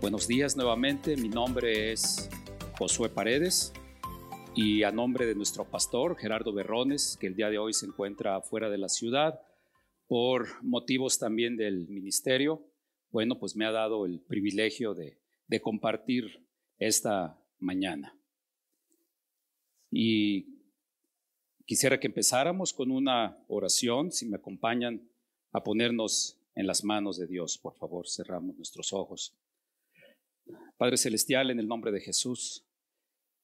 Buenos días nuevamente, mi nombre es Josué Paredes y a nombre de nuestro pastor Gerardo Berrones, que el día de hoy se encuentra fuera de la ciudad por motivos también del ministerio, bueno, pues me ha dado el privilegio de, de compartir esta mañana. Y quisiera que empezáramos con una oración, si me acompañan a ponernos en las manos de Dios, por favor, cerramos nuestros ojos. Padre Celestial, en el nombre de Jesús,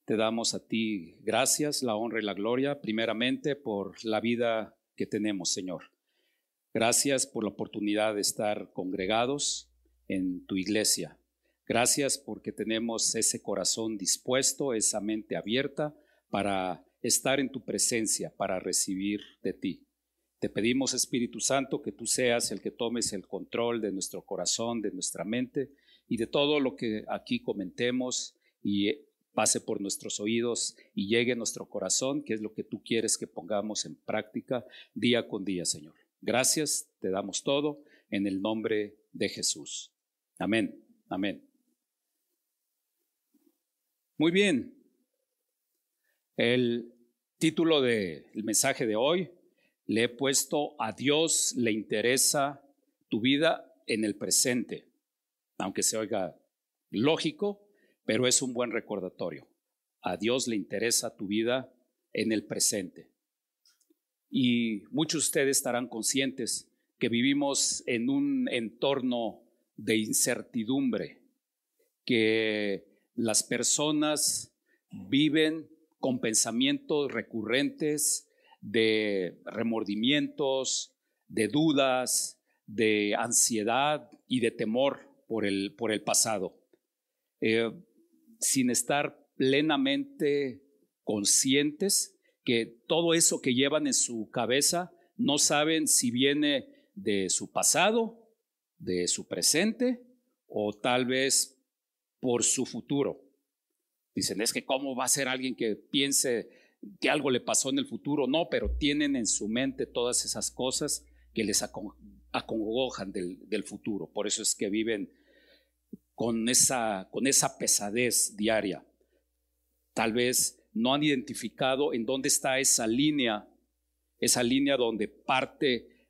te damos a ti gracias, la honra y la gloria, primeramente por la vida que tenemos, Señor. Gracias por la oportunidad de estar congregados en tu iglesia. Gracias porque tenemos ese corazón dispuesto, esa mente abierta para estar en tu presencia, para recibir de ti. Te pedimos, Espíritu Santo, que tú seas el que tomes el control de nuestro corazón, de nuestra mente y de todo lo que aquí comentemos y pase por nuestros oídos y llegue a nuestro corazón, que es lo que tú quieres que pongamos en práctica día con día, Señor. Gracias, te damos todo en el nombre de Jesús. Amén, amén. Muy bien. El título del mensaje de hoy le he puesto a Dios le interesa tu vida en el presente, aunque se oiga lógico, pero es un buen recordatorio. A Dios le interesa tu vida en el presente. Y muchos de ustedes estarán conscientes que vivimos en un entorno de incertidumbre, que las personas viven con pensamientos recurrentes de remordimientos, de dudas, de ansiedad y de temor por el, por el pasado. Eh, sin estar plenamente conscientes que todo eso que llevan en su cabeza no saben si viene de su pasado, de su presente o tal vez por su futuro. Dicen, es que cómo va a ser alguien que piense que algo le pasó en el futuro. No, pero tienen en su mente todas esas cosas que les acongojan del, del futuro. Por eso es que viven con esa, con esa pesadez diaria. Tal vez no han identificado en dónde está esa línea, esa línea donde parte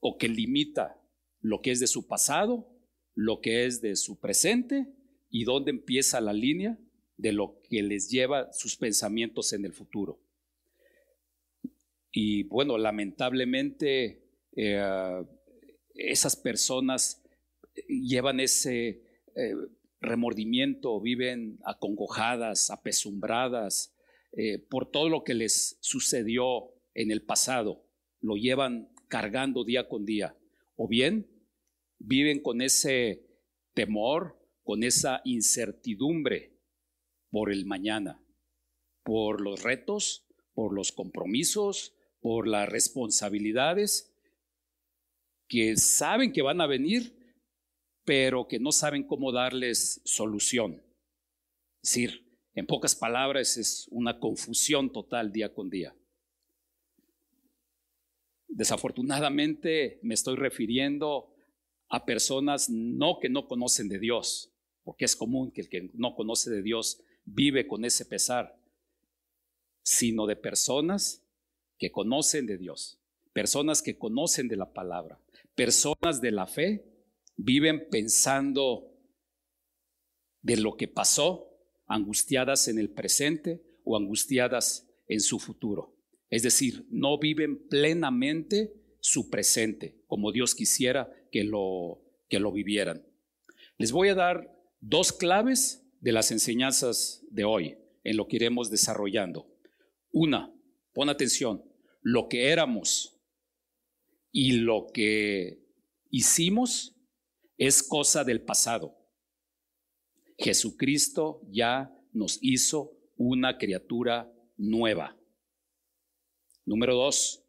o que limita lo que es de su pasado, lo que es de su presente y dónde empieza la línea de lo que les lleva sus pensamientos en el futuro. Y bueno, lamentablemente eh, esas personas llevan ese eh, remordimiento, viven acongojadas, apesumbradas eh, por todo lo que les sucedió en el pasado, lo llevan cargando día con día, o bien viven con ese temor, con esa incertidumbre por el mañana, por los retos, por los compromisos, por las responsabilidades que saben que van a venir, pero que no saben cómo darles solución. Es decir, en pocas palabras, es una confusión total día con día. Desafortunadamente me estoy refiriendo a personas no que no conocen de Dios, porque es común que el que no conoce de Dios vive con ese pesar, sino de personas que conocen de Dios, personas que conocen de la palabra, personas de la fe viven pensando de lo que pasó, angustiadas en el presente o angustiadas en su futuro. Es decir, no viven plenamente su presente como Dios quisiera que lo, que lo vivieran. Les voy a dar dos claves de las enseñanzas de hoy en lo que iremos desarrollando. Una, pon atención, lo que éramos y lo que hicimos es cosa del pasado. Jesucristo ya nos hizo una criatura nueva. Número dos,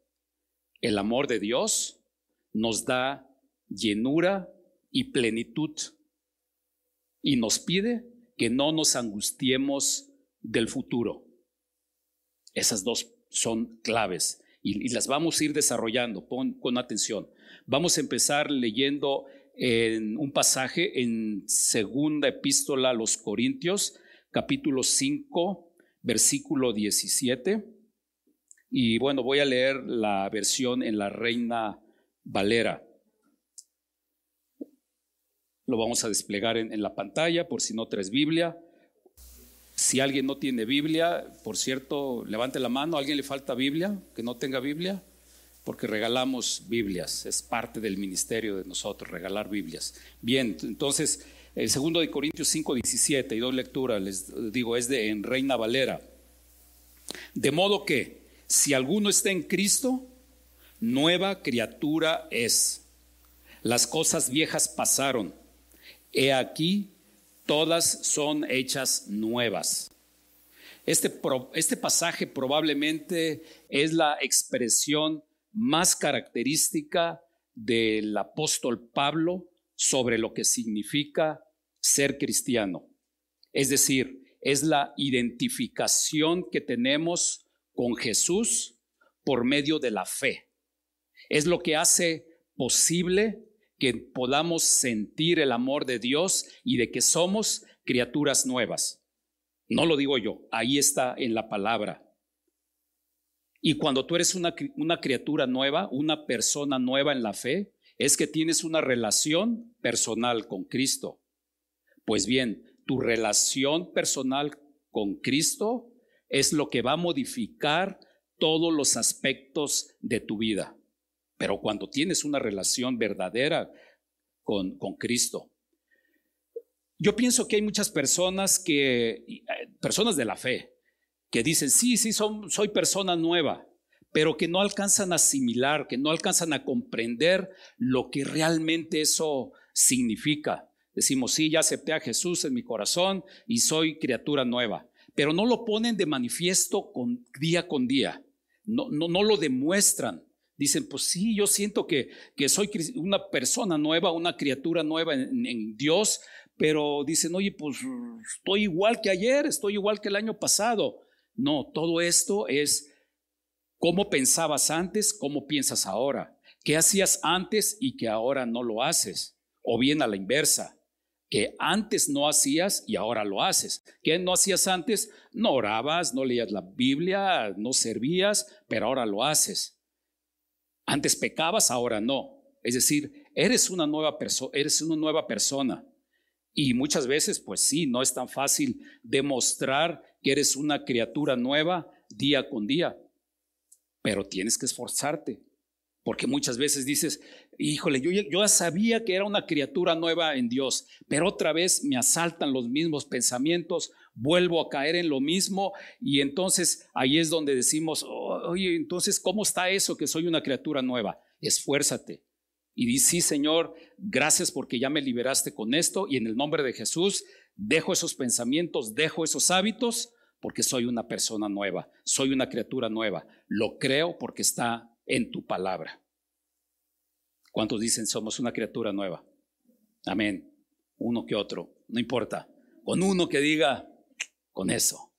el amor de Dios nos da llenura y plenitud y nos pide que no nos angustiemos del futuro. Esas dos son claves y, las vamos a ir desarrollando. Con atención. Vamos a empezar leyendo en un pasaje en segunda epístola a los Corintios, capítulo 5, versículo 17. Y bueno, voy a leer la versión en la Reina Valera. Lo vamos a desplegar en, en la pantalla por si no traes Biblia. Si alguien no tiene Biblia, por cierto, levante la mano. ¿A alguien le falta Biblia? ¿Que no tenga Biblia? Porque regalamos Biblias. Es parte del ministerio de nosotros, regalar Biblias. Bien, entonces, el segundo de Corintios 5, 17 y dos lecturas, les digo, es de en Reina Valera. De modo que, si alguno está en Cristo, nueva criatura es. Las cosas viejas pasaron. He aquí, todas son hechas nuevas. Este, este, pasaje probablemente es la expresión más característica del apóstol Pablo sobre lo que significa ser cristiano. Es decir, es la identificación que tenemos con Jesús por medio de la fe. Es lo que hace posible que podamos sentir el amor de Dios y de que somos criaturas nuevas. No lo digo yo, ahí está en la palabra. Y cuando tú eres una, una, criatura nueva, una persona nueva en la fe, es que tienes una relación personal con Cristo. Pues bien, tu relación personal con Cristo es lo que va a modificar todos los aspectos de tu vida. Pero cuando tienes una relación verdadera con, con Cristo. Yo pienso que hay muchas personas que, eh, personas de la fe, que dicen, sí, sí, soy persona nueva, pero que no alcanzan a asimilar, que no alcanzan a comprender lo que realmente eso significa. Decimos, sí, ya acepté a Jesús en mi corazón y soy criatura nueva, pero no lo ponen de manifiesto con, día con día, no, no, no lo demuestran. Dicen, pues sí, yo siento que, que soy una persona nueva, una criatura nueva en, Dios, pero dicen, oye, pues estoy igual que ayer, estoy igual que el año pasado. No, todo esto es cómo pensabas antes, cómo piensas ahora, qué hacías antes y que ahora no lo haces, o bien a la inversa, que antes no hacías y ahora lo haces. ¿Qué no hacías antes? No orabas, no leías la Biblia, no servías, pero ahora lo haces. Antes pecabas, ahora no. Es decir, eres una nueva persona, eres una nueva persona. Y muchas veces, pues sí, no es tan fácil demostrar que eres una criatura nueva día con día, pero tienes que esforzarte, porque muchas veces dices, híjole, yo, ya sabía que era una criatura nueva en Dios, pero otra vez me asaltan los mismos pensamientos, vuelvo a caer en lo mismo y entonces ahí es donde decimos, oye, entonces, ¿cómo está eso que soy una criatura nueva? Esfuérzate. Y di, sí, Señor, gracias porque ya me liberaste con esto y en el nombre de Jesús dejo esos pensamientos, dejo esos hábitos porque soy una persona nueva, soy una criatura nueva. Lo creo porque está en tu palabra. ¿Cuántos dicen somos una criatura nueva? Amén. Uno que otro, no importa. Con uno que diga, con eso.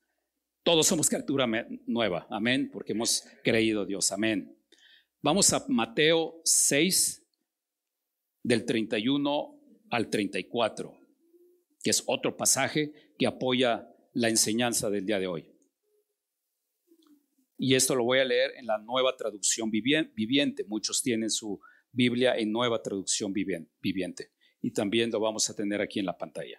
Todos somos criatura nueva, amén, porque hemos creído Dios, amén. Vamos a Mateo 6, del 31 al 34, que es otro pasaje que apoya la enseñanza del día de hoy. Y esto lo voy a leer en la nueva traducción viviente. Muchos tienen su Biblia en nueva traducción viviente. Y también lo vamos a tener aquí en la pantalla.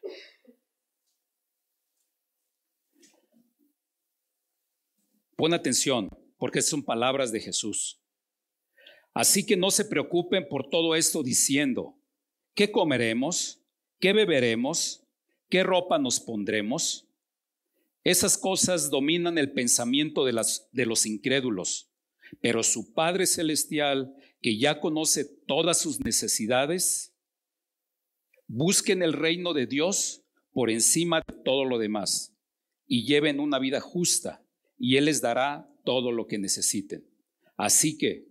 Pon atención, porque son palabras de Jesús. Así que no se preocupen por todo esto diciendo, ¿qué comeremos? ¿Qué beberemos? ¿Qué ropa nos pondremos? Esas cosas dominan el pensamiento de, las, de los incrédulos, pero su Padre Celestial, que ya conoce todas sus necesidades, busquen el reino de Dios por encima de todo lo demás y lleven una vida justa y Él les dará todo lo que necesiten. Así que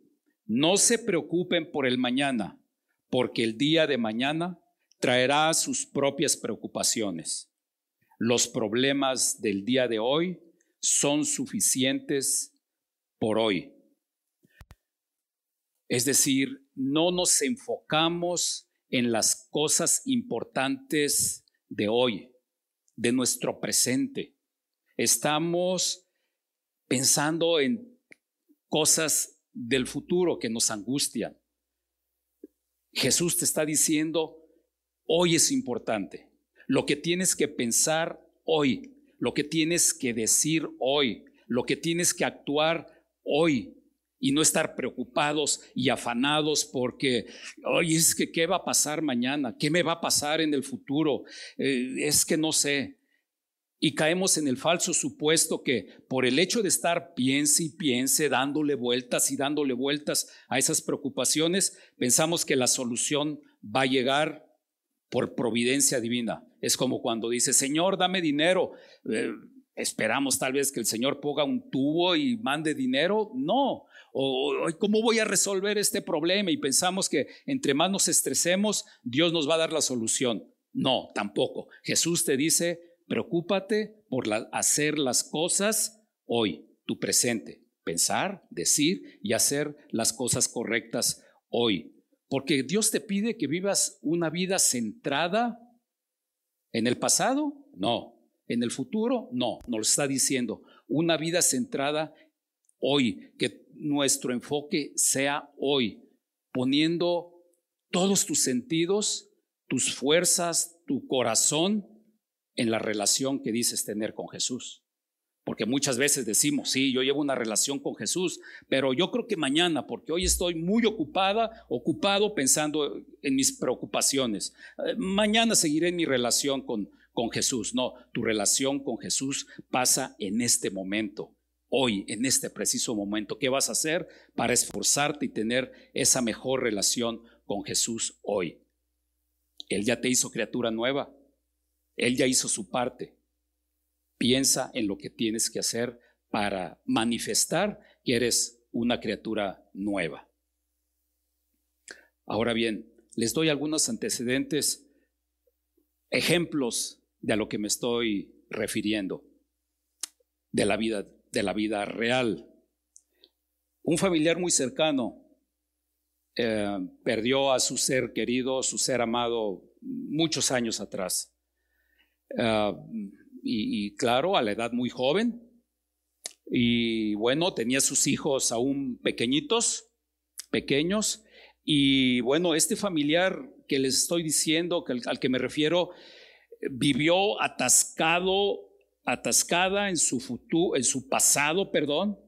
no se preocupen por el mañana, porque el día de mañana traerá sus propias preocupaciones. Los problemas del día de hoy son suficientes por hoy. Es decir, no nos enfocamos en las cosas importantes de hoy, de nuestro presente. Estamos pensando en cosas del futuro que nos angustian. Jesús te está diciendo, hoy es importante. Lo que tienes que pensar hoy, lo que tienes que decir hoy, lo que tienes que actuar hoy y no estar preocupados y afanados porque, oye, es que qué va a pasar mañana, qué me va a pasar en el futuro, eh, es que no sé. Y caemos en el falso supuesto que por el hecho de estar piense y piense, dándole vueltas y dándole vueltas a esas preocupaciones, pensamos que la solución va a llegar por providencia divina. Es como cuando dice, Señor, dame dinero. Eh, esperamos tal vez que el Señor ponga un tubo y mande dinero. No. O, ¿cómo voy a resolver este problema? Y pensamos que entre más nos estresemos, Dios nos va a dar la solución. No, tampoco. Jesús te dice, preocúpate por hacer las cosas hoy, tu presente. Pensar, decir y hacer las cosas correctas hoy. Porque Dios te pide que vivas una vida centrada en el pasado, no. En el futuro, no. Nos lo está diciendo. Una vida centrada hoy, que nuestro enfoque sea hoy, poniendo todos tus sentidos, tus fuerzas, tu corazón en la relación que dices tener con Jesús. Porque muchas veces decimos, sí, yo llevo una relación con Jesús, pero yo creo que mañana, porque hoy estoy muy ocupada, ocupado pensando en mis preocupaciones. Eh, mañana seguiré mi relación con, con Jesús. No, tu relación con Jesús pasa en este momento, hoy, en este preciso momento. ¿Qué vas a hacer para esforzarte y tener esa mejor relación con Jesús hoy? Él ya te hizo criatura nueva. Él ya hizo su parte. Piensa en lo que tienes que hacer para manifestar que eres una criatura nueva. Ahora bien, les doy algunos antecedentes, ejemplos de a lo que me estoy refiriendo, de la vida, de la vida real. Un familiar muy cercano eh, perdió a su ser querido, su ser amado, muchos años atrás. Eh, y, claro, a la edad muy joven. Y bueno, tenía sus hijos aún pequeñitos, pequeños. Y bueno, este familiar que les estoy diciendo, al que me refiero, vivió atascado, atascada en su futuro, en su pasado, perdón,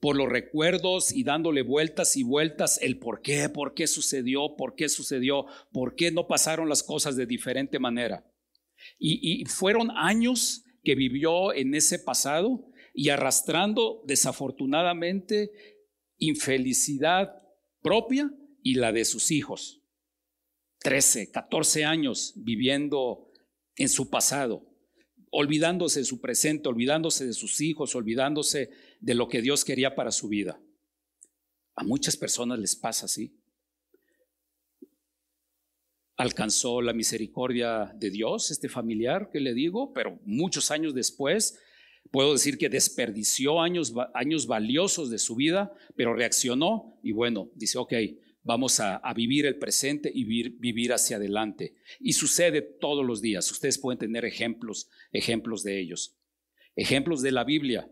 por los recuerdos y dándole vueltas y vueltas el por qué, por qué sucedió, por qué sucedió, por qué no pasaron las cosas de diferente manera. Y, fueron años que vivió en ese pasado y arrastrando desafortunadamente infelicidad propia y la de sus hijos. 13, 14 años viviendo en su pasado, olvidándose de su presente, olvidándose de sus hijos, olvidándose de lo que Dios quería para su vida. A muchas personas les pasa así alcanzó la misericordia de Dios, este familiar que le digo, pero muchos años después, puedo decir que desperdició años, años valiosos de su vida, pero reaccionó y bueno, dice, ok, vamos a, vivir el presente y vivir, hacia adelante. Y sucede todos los días. Ustedes pueden tener ejemplos, ejemplos de ellos. Ejemplos de la Biblia.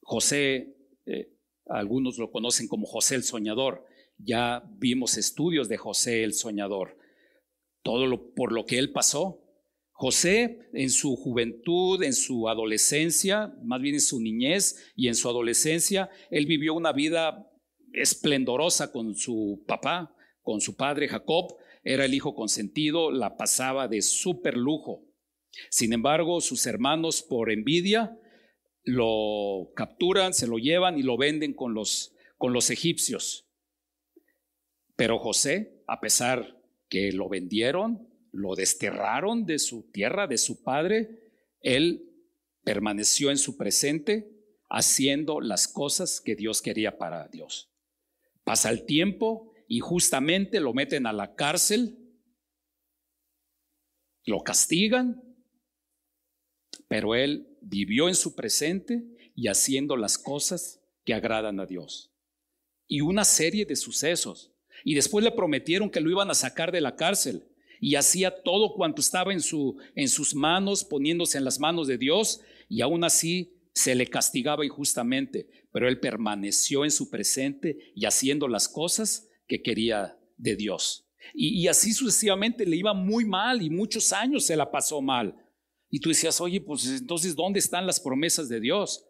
José, eh, algunos lo conocen como José el Soñador. Ya vimos estudios de José el soñador, todo lo, por lo que él pasó. José en su juventud, en su adolescencia, más bien en su niñez y en su adolescencia, él vivió una vida esplendorosa con su papá, con su padre Jacob, era el hijo consentido, la pasaba de súper lujo. Sin embargo, sus hermanos por envidia lo capturan, se lo llevan y lo venden con los, con los egipcios. Pero José, a pesar que lo vendieron, lo desterraron de su tierra, de su padre, él permaneció en su presente haciendo las cosas que Dios quería para Dios. Pasa el tiempo, injustamente lo meten a la cárcel, lo castigan, pero él vivió en su presente y haciendo las cosas que agradan a Dios. Y una serie de sucesos Y después le prometieron que lo iban a sacar de la cárcel. Y hacía todo cuanto estaba en, su, en sus manos, poniéndose en las manos de Dios. Y aún así se le castigaba injustamente. Pero él permaneció en su presente y haciendo las cosas que quería de Dios. Y, y así sucesivamente le iba muy mal y muchos años se la pasó mal. Y tú decías, oye, pues entonces, ¿dónde están las promesas de Dios?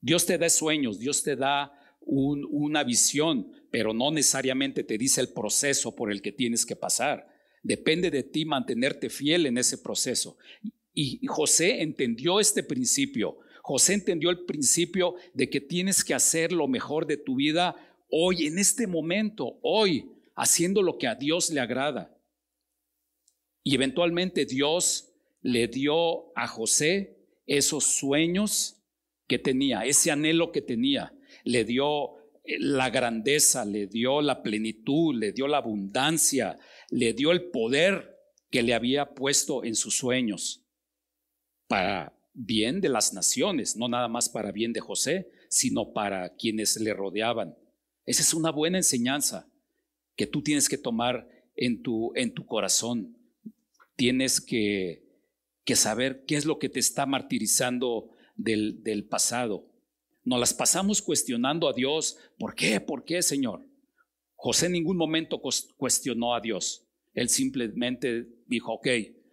Dios te da sueños, Dios te da una visión, pero no necesariamente te dice el proceso por el que tienes que pasar. Depende de ti mantenerte fiel en ese proceso. Y José entendió este principio. José entendió el principio de que tienes que hacer lo mejor de tu vida hoy, en este momento, hoy, haciendo lo que a Dios le agrada. Y eventualmente Dios le dio a José esos sueños que tenía, ese anhelo que tenía. Le dio la grandeza, le dio la plenitud, le dio la abundancia, le dio el poder que le había puesto en sus sueños para bien de las naciones, no nada más para bien de José, sino para quienes le rodeaban. Esa es una buena enseñanza que tú tienes que tomar en tu, en tu corazón. Tienes que, que saber qué es lo que te está martirizando del, pasado. Nos las pasamos cuestionando a Dios. ¿Por qué? ¿Por qué, Señor? José en ningún momento cuestionó a Dios. Él simplemente dijo, ok,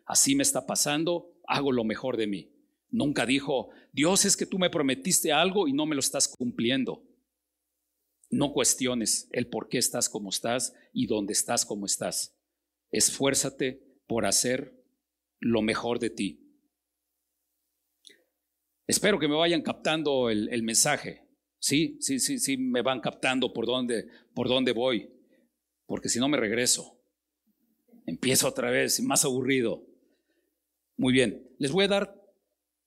así me está pasando, hago lo mejor de mí. Nunca dijo, Dios es que tú me prometiste algo y no me lo estás cumpliendo. No cuestiones el por qué estás como estás y dónde estás como estás. Esfuérzate por hacer lo mejor de ti. Espero que me vayan captando el, mensaje. Sí, sí, sí, sí, me van captando por dónde, por dónde voy. Porque si no me regreso. Empiezo otra vez, más aburrido. Muy bien, les voy a dar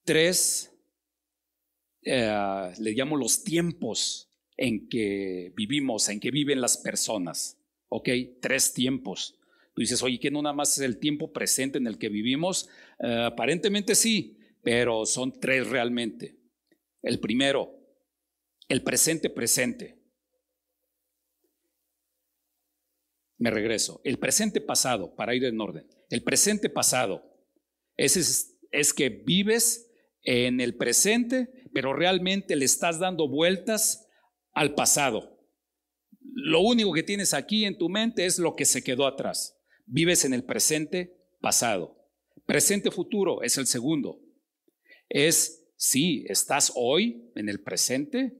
tres, eh, le llamo los tiempos en que vivimos, en que viven las personas. ¿Ok? Tres tiempos. Tú dices, oye, que no nada más es el tiempo presente en el que vivimos. Eh, aparentemente sí, pero son tres realmente. El primero, el presente presente. Me regreso. El presente pasado, para ir en orden. El presente pasado es, es que vives en el presente, pero realmente le estás dando vueltas al pasado. Lo único que tienes aquí en tu mente es lo que se quedó atrás. Vives en el presente pasado. Presente futuro es el segundo es, sí, estás hoy en el presente,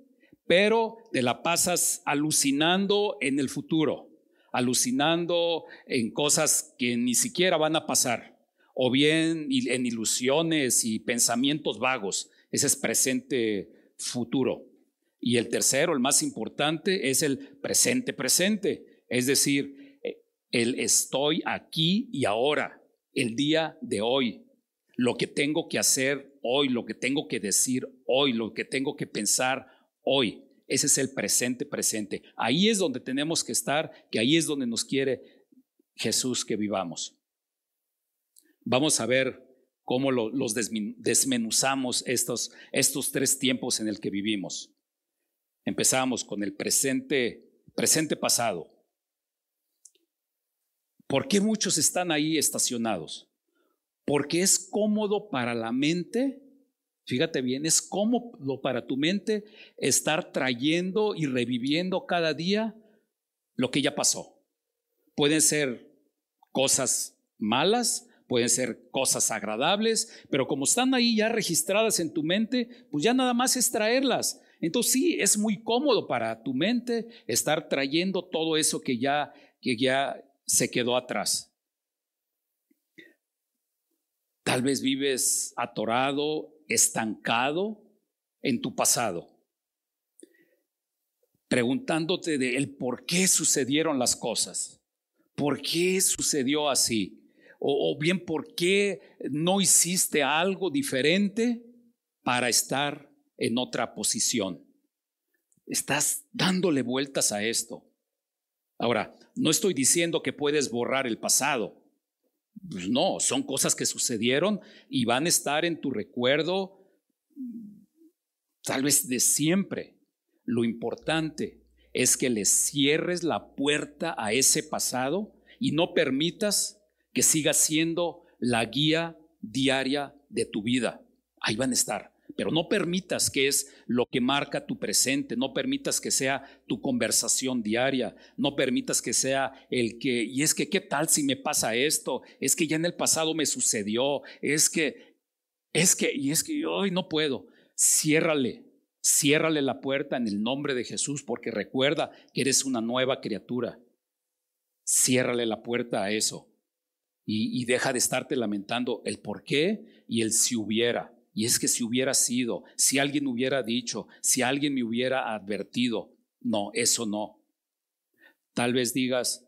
pero te la pasas alucinando en el futuro, alucinando en cosas que ni siquiera van a pasar, o bien en ilusiones y pensamientos vagos. Ese es presente futuro. Y el tercero, el más importante, es el presente presente, es decir, eh, el estoy aquí y ahora, el día de hoy, lo que tengo que hacer hoy, lo que tengo que decir hoy, lo que tengo que pensar hoy. Ese es el presente presente. Ahí es donde tenemos que estar, que ahí es donde nos quiere Jesús que vivamos. Vamos a ver cómo los desmenuzamos estos, estos tres tiempos en el que vivimos. Empezamos con el presente, presente pasado. ¿Por qué muchos están ahí estacionados? Porque es cómodo para la mente, fíjate bien, es cómodo para tu mente estar trayendo y reviviendo cada día lo que ya pasó. Pueden ser cosas malas, pueden ser cosas agradables, pero como están ahí ya registradas en tu mente, pues ya nada más es traerlas. Entonces sí, es muy cómodo para tu mente estar trayendo todo eso que ya, que ya se quedó atrás. Tal vez vives atorado, estancado en tu pasado, preguntándote de el por qué sucedieron las cosas, por qué sucedió así, o, o bien por qué no hiciste algo diferente para estar en otra posición. Estás dándole vueltas a esto. Ahora, no estoy diciendo que puedes borrar el pasado. Pues no, son cosas que sucedieron y van a estar en tu recuerdo tal vez de siempre. Lo importante es que le cierres la puerta a ese pasado y no permitas que siga siendo la guía diaria de tu vida. Ahí van a estar. Pero no permitas que es lo que marca tu presente, no permitas que sea tu conversación diaria, no permitas que sea el que, y es que, ¿qué tal si me pasa esto? Es que ya en el pasado me sucedió, es que, es que, y es que hoy no puedo. Ciérrale, ciérrale la puerta en el nombre de Jesús, porque recuerda que eres una nueva criatura. Ciérrale la puerta a eso y, y deja de estarte lamentando el por qué y el si hubiera. Y es que si hubiera sido, si alguien hubiera dicho, si alguien me hubiera advertido, no, eso no. Tal vez digas,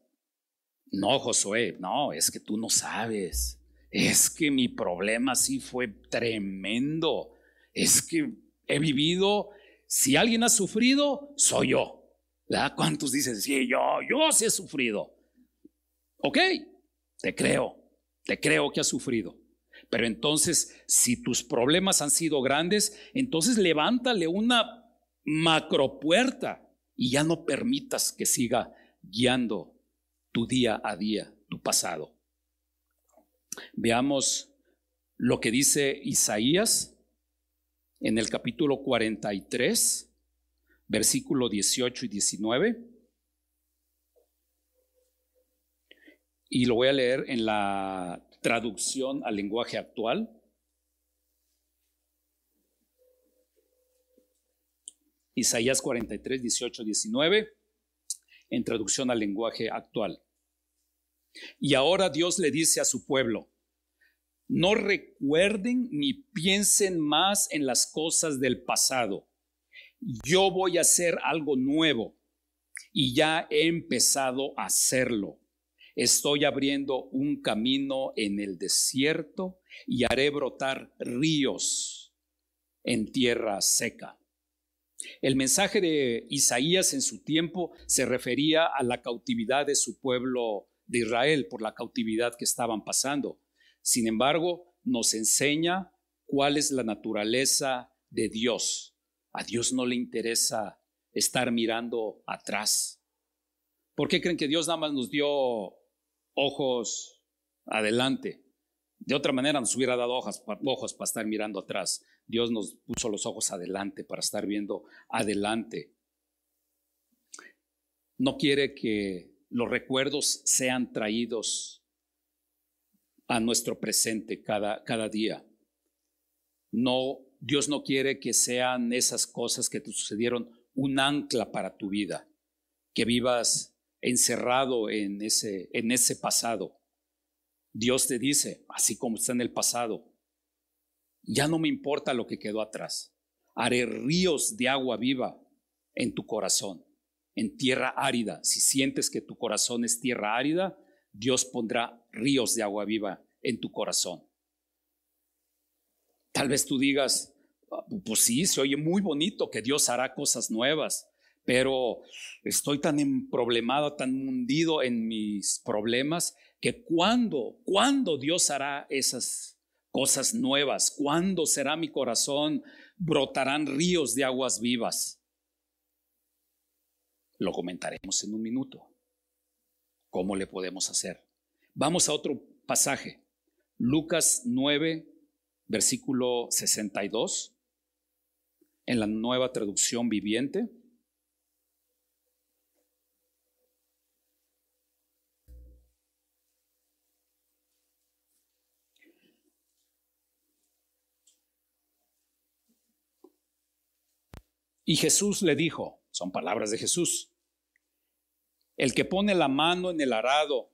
no, Josué, no, es que tú no sabes. Es que mi problema sí fue tremendo. Es que he vivido, si alguien ha sufrido, soy yo. ¿Verdad? ¿Cuántos dicen, sí, yo, yo sí he sufrido? Ok, te creo, te creo que has sufrido. Pero entonces, si tus problemas han sido grandes, entonces levántale una macropuerta y ya no permitas que siga guiando tu día a día, tu pasado. Veamos lo que dice Isaías en el capítulo 43, versículo 18 y 19. Y lo voy a leer en la traducción al lenguaje actual. Isaías 43, 18, 19, en traducción al lenguaje actual. Y ahora Dios le dice a su pueblo, no recuerden ni piensen más en las cosas del pasado. Yo voy a hacer algo nuevo y ya he empezado a hacerlo. Estoy abriendo un camino en el desierto y haré brotar ríos en tierra seca. El mensaje de Isaías en su tiempo se refería a la cautividad de su pueblo de Israel por la cautividad que estaban pasando. Sin embargo, nos enseña cuál es la naturaleza de Dios. A Dios no le interesa estar mirando atrás. ¿Por qué creen que Dios nada más nos dio ojos adelante. De otra manera nos hubiera dado ojos, para estar mirando atrás. Dios nos puso los ojos adelante para estar viendo adelante. No quiere que los recuerdos sean traídos a nuestro presente cada, cada día. No, Dios no quiere que sean esas cosas que te sucedieron un ancla para tu vida, que vivas encerrado en ese, en ese pasado. Dios te dice, así como está en el pasado, ya no me importa lo que quedó atrás. Haré ríos de agua viva en tu corazón, en tierra árida. Si sientes que tu corazón es tierra árida, Dios pondrá ríos de agua viva en tu corazón. Tal vez tú digas, ah, pues sí, se oye muy bonito que Dios hará cosas nuevas pero estoy tan emproblemado, tan hundido en mis problemas, que cuando, cuando Dios hará esas cosas nuevas, cuando será mi corazón, brotarán ríos de aguas vivas. Lo comentaremos en un minuto. ¿Cómo le podemos hacer? Vamos a otro pasaje. Lucas 9, versículo 62, en la nueva traducción viviente. Y Jesús le dijo, son palabras de Jesús, el que pone la mano en el arado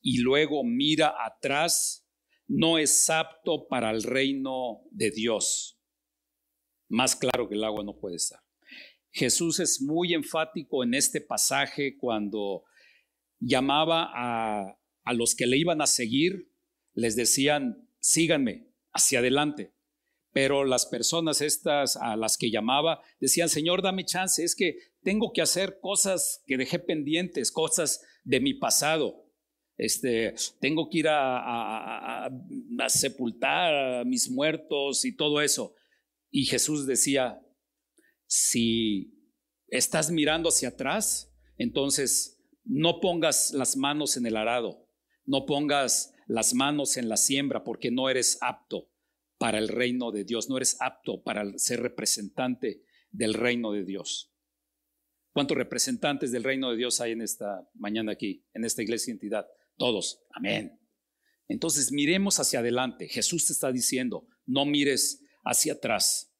y luego mira atrás, no es apto para el reino de Dios. Más claro que el agua no puede estar. Jesús es muy enfático en este pasaje cuando llamaba a, a los que le iban a seguir, les decían, síganme hacia adelante. Pero las personas estas a las que llamaba decían, Señor, dame chance, es que tengo que hacer cosas que dejé pendientes, cosas de mi pasado. Este, tengo que ir a, a sepultar a mis muertos y todo eso. Y Jesús decía, si estás mirando hacia atrás, entonces no pongas las manos en el arado, no pongas las manos en la siembra porque no eres apto para el reino de Dios, no eres apto para ser representante del reino de Dios. ¿Cuántos representantes del reino de Dios hay en esta mañana aquí, en esta iglesia identidad? Todos. Amén. Entonces miremos hacia adelante. Jesús te está diciendo, no mires hacia atrás.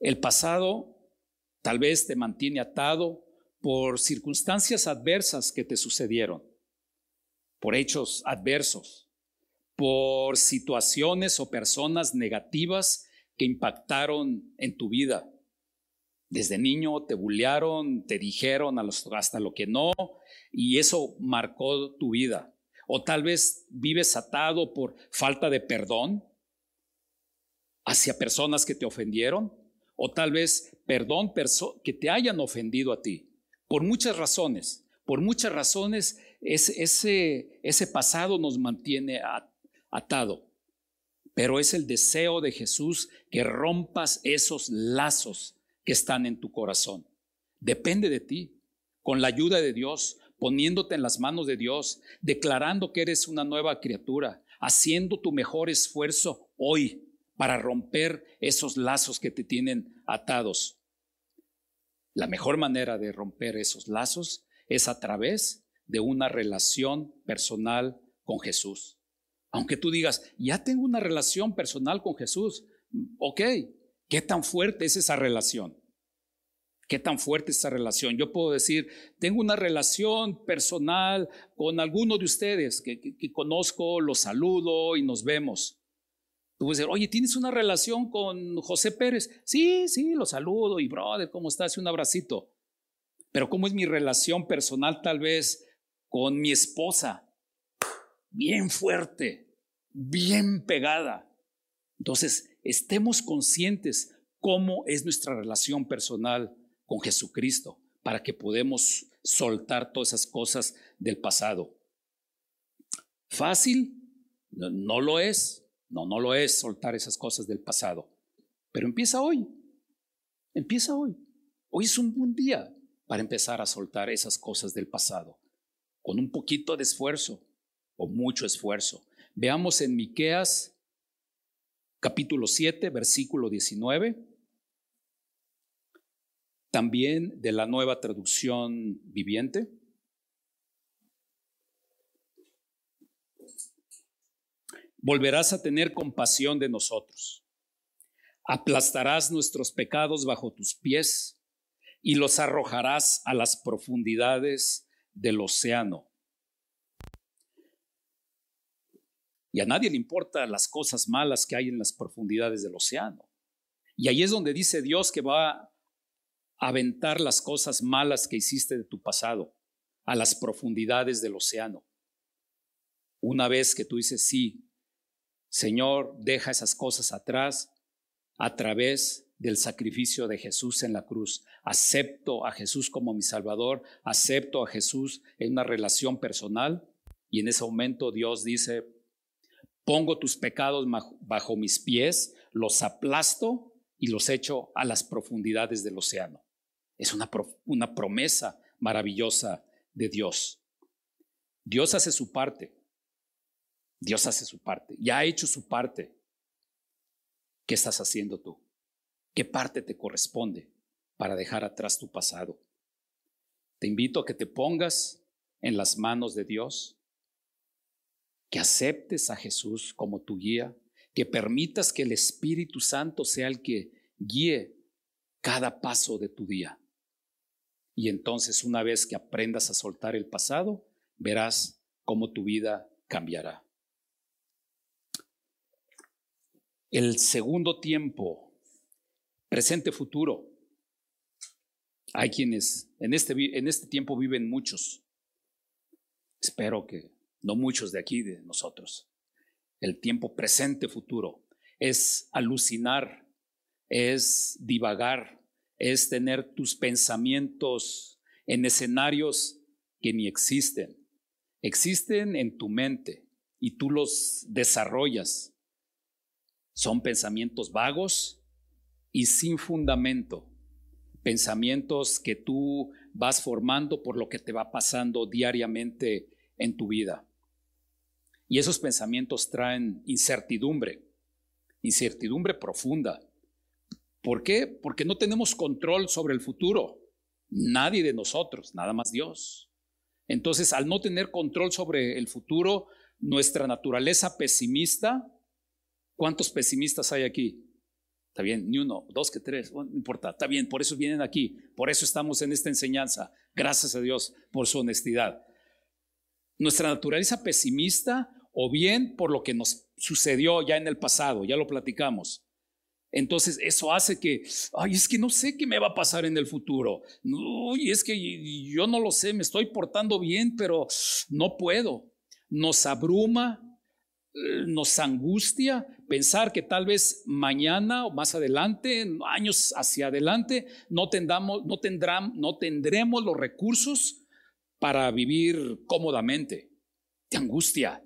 El pasado tal vez te mantiene atado por circunstancias adversas que te sucedieron, por hechos adversos, por situaciones o personas negativas que impactaron en tu vida. Desde niño te bullearon, te dijeron hasta lo que no, y eso marcó tu vida. O tal vez vives atado por falta de perdón hacia personas que te ofendieron, o tal vez perdón que te hayan ofendido a ti, por muchas razones. Por muchas razones ese, ese pasado nos mantiene atado, pero es el deseo de Jesús que rompas esos lazos que están en tu corazón. Depende de ti, con la ayuda de Dios, poniéndote en las manos de Dios, declarando que eres una nueva criatura, haciendo tu mejor esfuerzo hoy para romper esos lazos que te tienen atados. La mejor manera de romper esos lazos es a través de una relación personal con Jesús. Aunque tú digas, ya tengo una relación personal con Jesús, ok, ¿qué tan fuerte es esa relación? ¿Qué tan fuerte es esa relación? Yo puedo decir, tengo una relación personal con alguno de ustedes que, conozco, los saludo y nos vemos. Tú puedes decir, oye, ¿tienes una relación con José Pérez? Sí, sí, lo saludo y brother, ¿cómo estás? Un abracito. Pero ¿cómo es mi relación personal tal vez con mi esposa? Bien fuerte, bien pegada. Entonces, estemos conscientes cómo es nuestra relación personal con Jesucristo para que podamos soltar todas esas cosas del pasado. ¿Fácil? No, lo es. No, no lo es soltar esas cosas del pasado. Pero empieza hoy. Empieza hoy. Hoy es un buen día para empezar a soltar esas cosas del pasado. Con un poquito de esfuerzo o mucho esfuerzo. Veamos en Miqueas capítulo 7, versículo 19 también de la nueva traducción viviente. Volverás a tener compasión de nosotros. Aplastarás nuestros pecados bajo tus pies y los arrojarás a las profundidades del océano. Y a nadie le importan las cosas malas que hay en las profundidades del océano. Y ahí es donde dice Dios que va aventar las cosas malas que hiciste de tu pasado a las profundidades del océano. Una vez que tú dices, sí, Señor, deja esas cosas atrás a través del sacrificio de Jesús en la cruz. Acepto a Jesús como mi Salvador, acepto a Jesús en una relación personal y en ese momento Dios dice, pongo tus pecados bajo mis pies, los aplasto y los echo a las profundidades del océano. Es una, una promesa maravillosa de Dios. Dios hace su parte. Dios hace su parte. Ya ha hecho su parte. ¿Qué estás haciendo tú? ¿Qué parte te corresponde para dejar atrás tu pasado? Te invito a que te pongas en las manos de Dios, que aceptes a Jesús como tu guía, que permitas que el Espíritu Santo sea el que guíe cada paso de tu día. Y entonces una vez que aprendas a soltar el pasado, verás cómo tu vida cambiará. El segundo tiempo, presente futuro. Hay quienes en este, en este tiempo viven muchos. Espero que no muchos de aquí, de nosotros. El tiempo presente futuro es alucinar, es divagar, es tener tus pensamientos en escenarios que ni existen. Existen en tu mente y tú los desarrollas. Son pensamientos vagos y sin fundamento, pensamientos que tú vas formando por lo que te va pasando diariamente en tu vida. Y esos pensamientos traen incertidumbre, incertidumbre profunda. ¿Por qué? Porque no tenemos control sobre el futuro. Nadie de nosotros, nada más Dios. Entonces, al no tener control sobre el futuro, nuestra naturaleza pesimista, ¿cuántos pesimistas hay aquí? Está bien, ni uno, dos que tres, no importa, está bien, por eso vienen aquí, por eso estamos en esta enseñanza. Gracias a Dios por su honestidad. Nuestra naturaleza pesimista o bien por lo que nos sucedió ya en el pasado, ya lo platicamos. Entonces eso hace que, ay, es que no sé qué me va a pasar en el futuro. Uy, es que yo no lo sé, me estoy portando bien, pero no puedo. Nos abruma, eh, nos angustia pensar que tal vez mañana o más adelante, años hacia adelante, no, tendamos, no, tendrán, no tendremos los recursos para vivir cómodamente. Te angustia,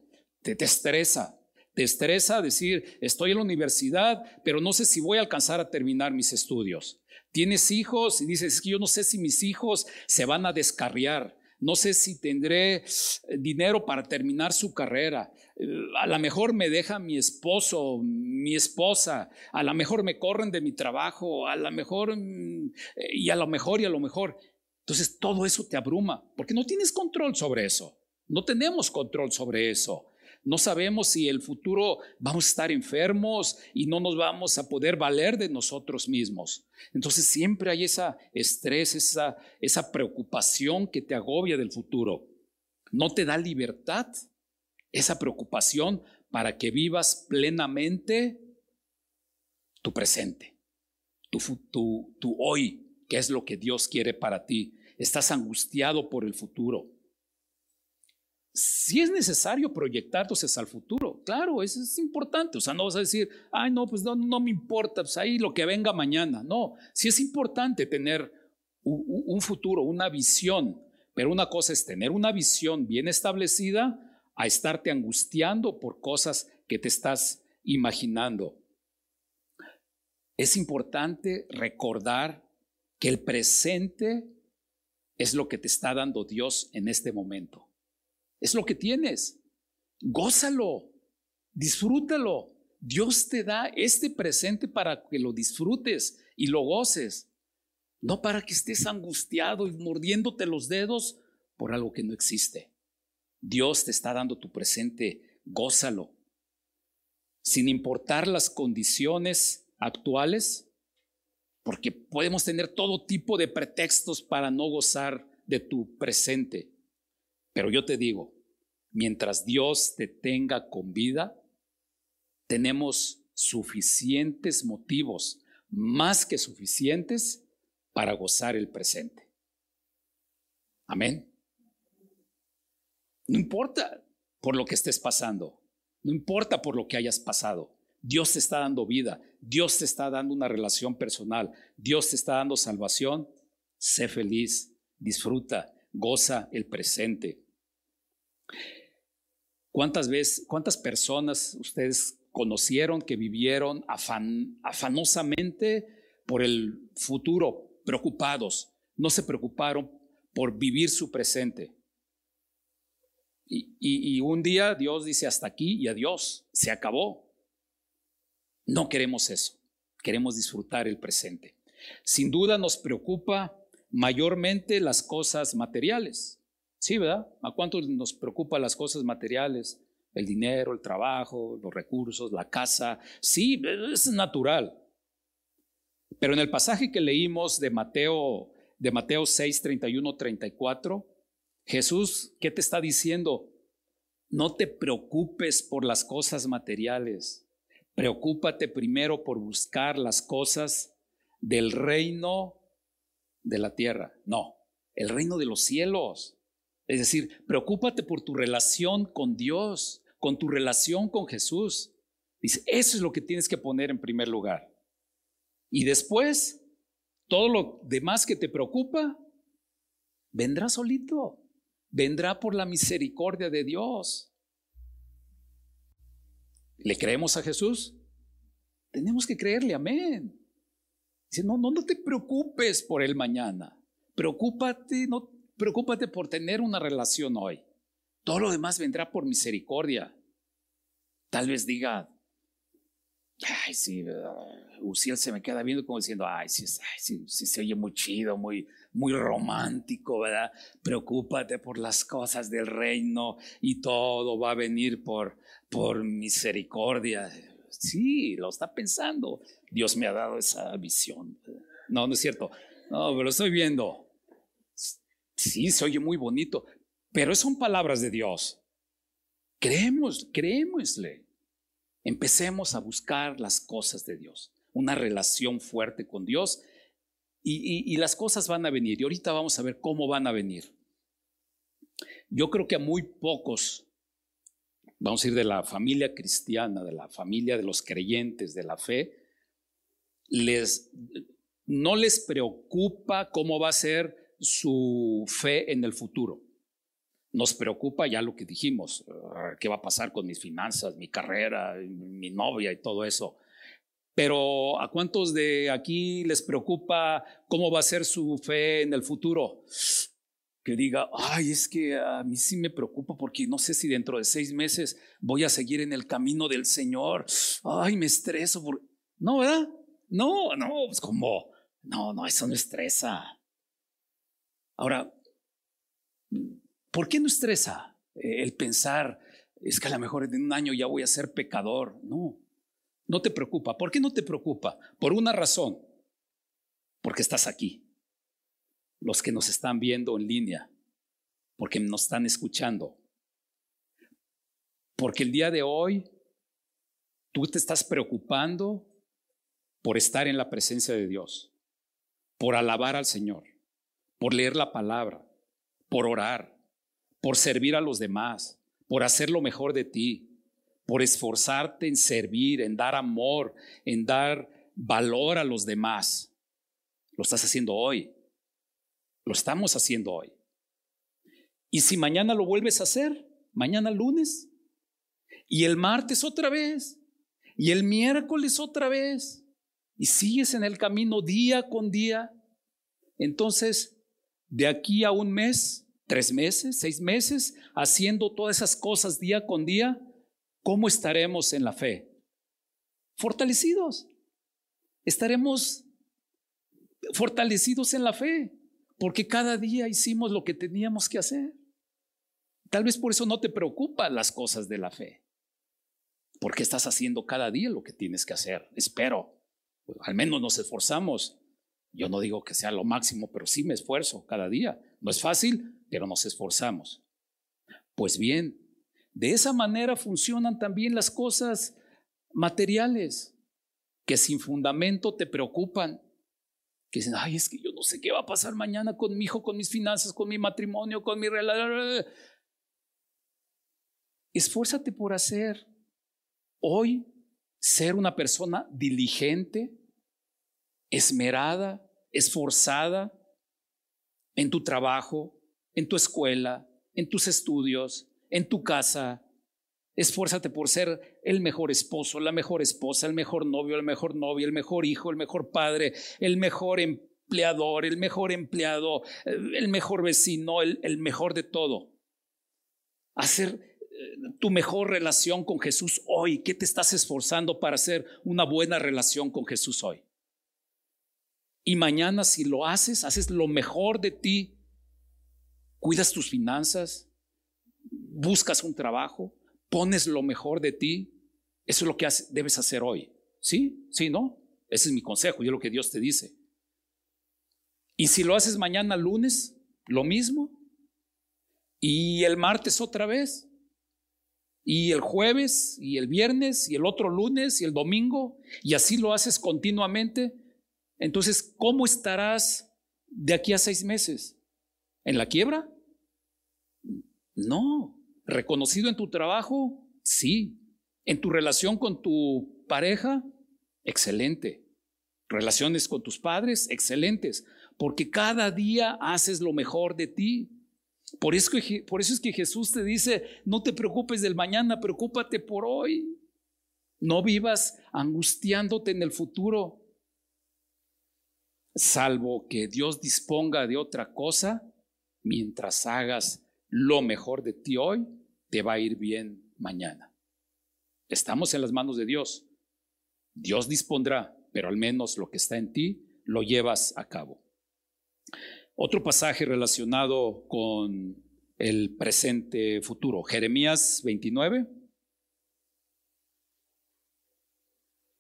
te, estresa. Te estresa decir, estoy en la universidad, pero no sé si voy a alcanzar a terminar mis estudios. Tienes hijos y dices, es que yo no sé si mis hijos se van a descarriar. No sé si tendré eh, dinero para terminar su carrera. Eh, a lo mejor me deja mi esposo, mi esposa. A lo mejor me corren de mi trabajo. A lo mejor, mm, y a lo mejor, y a lo mejor. Entonces todo eso te abruma porque no tienes control sobre eso. No tenemos control sobre eso. No sabemos si el futuro vamos a estar enfermos y no nos vamos a poder valer de nosotros mismos. Entonces siempre hay esa estrés, esa, esa preocupación que te agobia del futuro. No te da libertad esa preocupación para que vivas plenamente tu presente, tu, tu, tu hoy, que es lo que Dios quiere para ti. Estás angustiado por el futuro si es necesario proyectarse al futuro, claro, eso es importante. O sea, no vas a decir, ay, no, pues no, no me importa, pues ahí lo que venga mañana. No, sí es importante tener un futuro, una visión, pero una cosa es tener una visión bien establecida a estarte angustiando por cosas que te estás imaginando. Es importante recordar que el presente es lo que te está dando Dios en este momento. Es lo que tienes. Gózalo, disfrútalo. Dios te da este presente para que lo disfrutes y lo goces, no para que estés angustiado y mordiéndote los dedos por algo que no existe. Dios te está dando tu presente, gózalo. Sin importar las condiciones actuales, porque podemos tener todo tipo de pretextos para no gozar de tu presente. Pero yo te digo, mientras Dios te tenga con vida, tenemos suficientes motivos, más que suficientes, para gozar el presente. Amén. No importa por lo que estés pasando, no importa por lo que hayas pasado. Dios te está dando vida, Dios te está dando una relación personal, Dios te está dando salvación. Sé feliz, disfruta, goza el presente. ¿Cuántas veces, cuántas personas ustedes conocieron que vivieron afanosamente por el futuro, preocupados? No se preocuparon por vivir su presente. Y, y, un día Dios dice hasta aquí y adiós, se acabó. No queremos eso, queremos disfrutar el presente. Sin duda nos preocupa mayormente las cosas materiales. Sí, ¿verdad? ¿A cuánto nos preocupa las cosas materiales? El dinero, el trabajo, los recursos, la casa. Sí, es natural. Pero en el pasaje que leímos de Mateo, de Mateo 6, 31, 34, Jesús, ¿qué te está diciendo? No te preocupes por las cosas materiales. Preocúpate primero por buscar las cosas del reino de la tierra. No, el reino de los cielos. Es decir, preocúpate por tu relación con Dios, con tu relación con Jesús. Dice, eso es lo que tienes que poner en primer lugar. Y después, todo lo demás que te preocupa, vendrá solito, vendrá por la misericordia de Dios. ¿Le creemos a Jesús? Tenemos que creerle, amén. Dice, no, no, no te preocupes por el mañana. Preocúpate, no, preocúpate por tener una relación hoy. Todo lo demás vendrá por misericordia. Tal vez diga, ay, sí, Uciel se me queda viendo como diciendo, ay, sí, sí, sí, se oye muy chido, muy, muy romántico, ¿verdad? Preocúpate por las cosas del reino y todo va a venir por, por misericordia. Sí, lo está pensando. Dios me ha dado esa visión. No, no es cierto. No, pero lo estoy viendo. Sí, se oye muy bonito, pero son palabras de Dios. Creemos, creémosle. Empecemos a buscar las cosas de Dios, una relación fuerte con Dios y, y, las cosas van a venir. Y ahorita vamos a ver cómo van a venir. Yo creo que a muy pocos, vamos a ir de la familia cristiana, de la familia de los creyentes, de la fe, les, no les preocupa cómo va a ser su fe en el futuro. Nos preocupa ya lo que dijimos, ah, qué va a pasar con mis finanzas, mi carrera, mi novia y todo eso. Pero ¿a cuántos de aquí les preocupa cómo va a ser su fe en el futuro? Que diga, ay, es que a mí sí me preocupa porque no sé si dentro de seis meses voy a seguir en el camino del Señor. Ay, me estreso. No, ¿verdad? No, no, pues como, no, no, eso no estresa. Ahora, ¿por qué no estresa el pensar, es que a lo mejor en un año ya voy a ser pecador? No, no te preocupa. ¿Por qué no te preocupa? Por una razón, porque estás aquí. Los que nos están viendo en línea, porque nos están escuchando. Porque el día de hoy tú te estás preocupando por estar en la presencia de Dios, por alabar al Señor por leer la palabra, por orar, por servir a los demás, por hacer lo mejor de ti, por esforzarte en servir, en dar amor, en dar valor a los demás. Lo estás haciendo hoy. Lo estamos haciendo hoy. Y si mañana lo vuelves a hacer, mañana lunes, y el martes otra vez, y el miércoles otra vez, y sigues en el camino día con día, entonces de aquí a un mes, tres meses, seis meses, haciendo todas esas cosas día con día, ¿cómo estaremos en la fe? Fortalecidos. Estaremos fortalecidos en la fe, porque cada día hicimos lo que teníamos que hacer. Tal vez por eso no te preocupan las cosas de la fe, porque estás haciendo cada día lo que tienes que hacer. Espero, al menos nos esforzamos yo no digo que sea lo máximo, pero sí me esfuerzo cada día. No es fácil, pero nos esforzamos. Pues bien, de esa manera funcionan también las cosas materiales que sin fundamento te preocupan. Que dicen, ay, es que yo no sé qué va a pasar mañana con mi hijo, con mis finanzas, con mi matrimonio, con mi relación. Esfuérzate por hacer hoy ser una persona diligente, esmerada, esforzada en tu trabajo, en tu escuela, en tus estudios, en tu casa. Esfuérzate por ser el mejor esposo, la mejor esposa, el mejor novio, el mejor novia, el mejor hijo, el mejor padre, el mejor empleador, el mejor empleado, el mejor vecino, el, el mejor de todo. Hacer eh, tu mejor relación con Jesús hoy. ¿Qué te estás esforzando para hacer una buena relación con Jesús hoy? Y mañana si lo haces, haces lo mejor de ti, cuidas tus finanzas, buscas un trabajo, pones lo mejor de ti, eso es lo que debes hacer hoy. ¿Sí? ¿Sí, no? Ese es mi consejo y es lo que Dios te dice. Y si lo haces mañana lunes, lo mismo. Y el martes otra vez. Y el jueves, y el viernes, y el otro lunes, y el domingo. Y así lo haces continuamente. Entonces, ¿cómo estarás de aquí a seis meses? ¿En la quiebra? No. ¿Reconocido en tu trabajo? Sí. ¿En tu relación con tu pareja? Excelente. ¿Relaciones con tus padres? Excelentes. Porque cada día haces lo mejor de ti. Por eso, por eso es que Jesús te dice, no te preocupes del mañana, preocúpate por hoy. No vivas angustiándote en el futuro. Salvo que Dios disponga de otra cosa, mientras hagas lo mejor de ti hoy, te va a ir bien mañana. Estamos en las manos de Dios. Dios dispondrá, pero al menos lo que está en ti lo llevas a cabo. Otro pasaje relacionado con el presente futuro, Jeremías 29,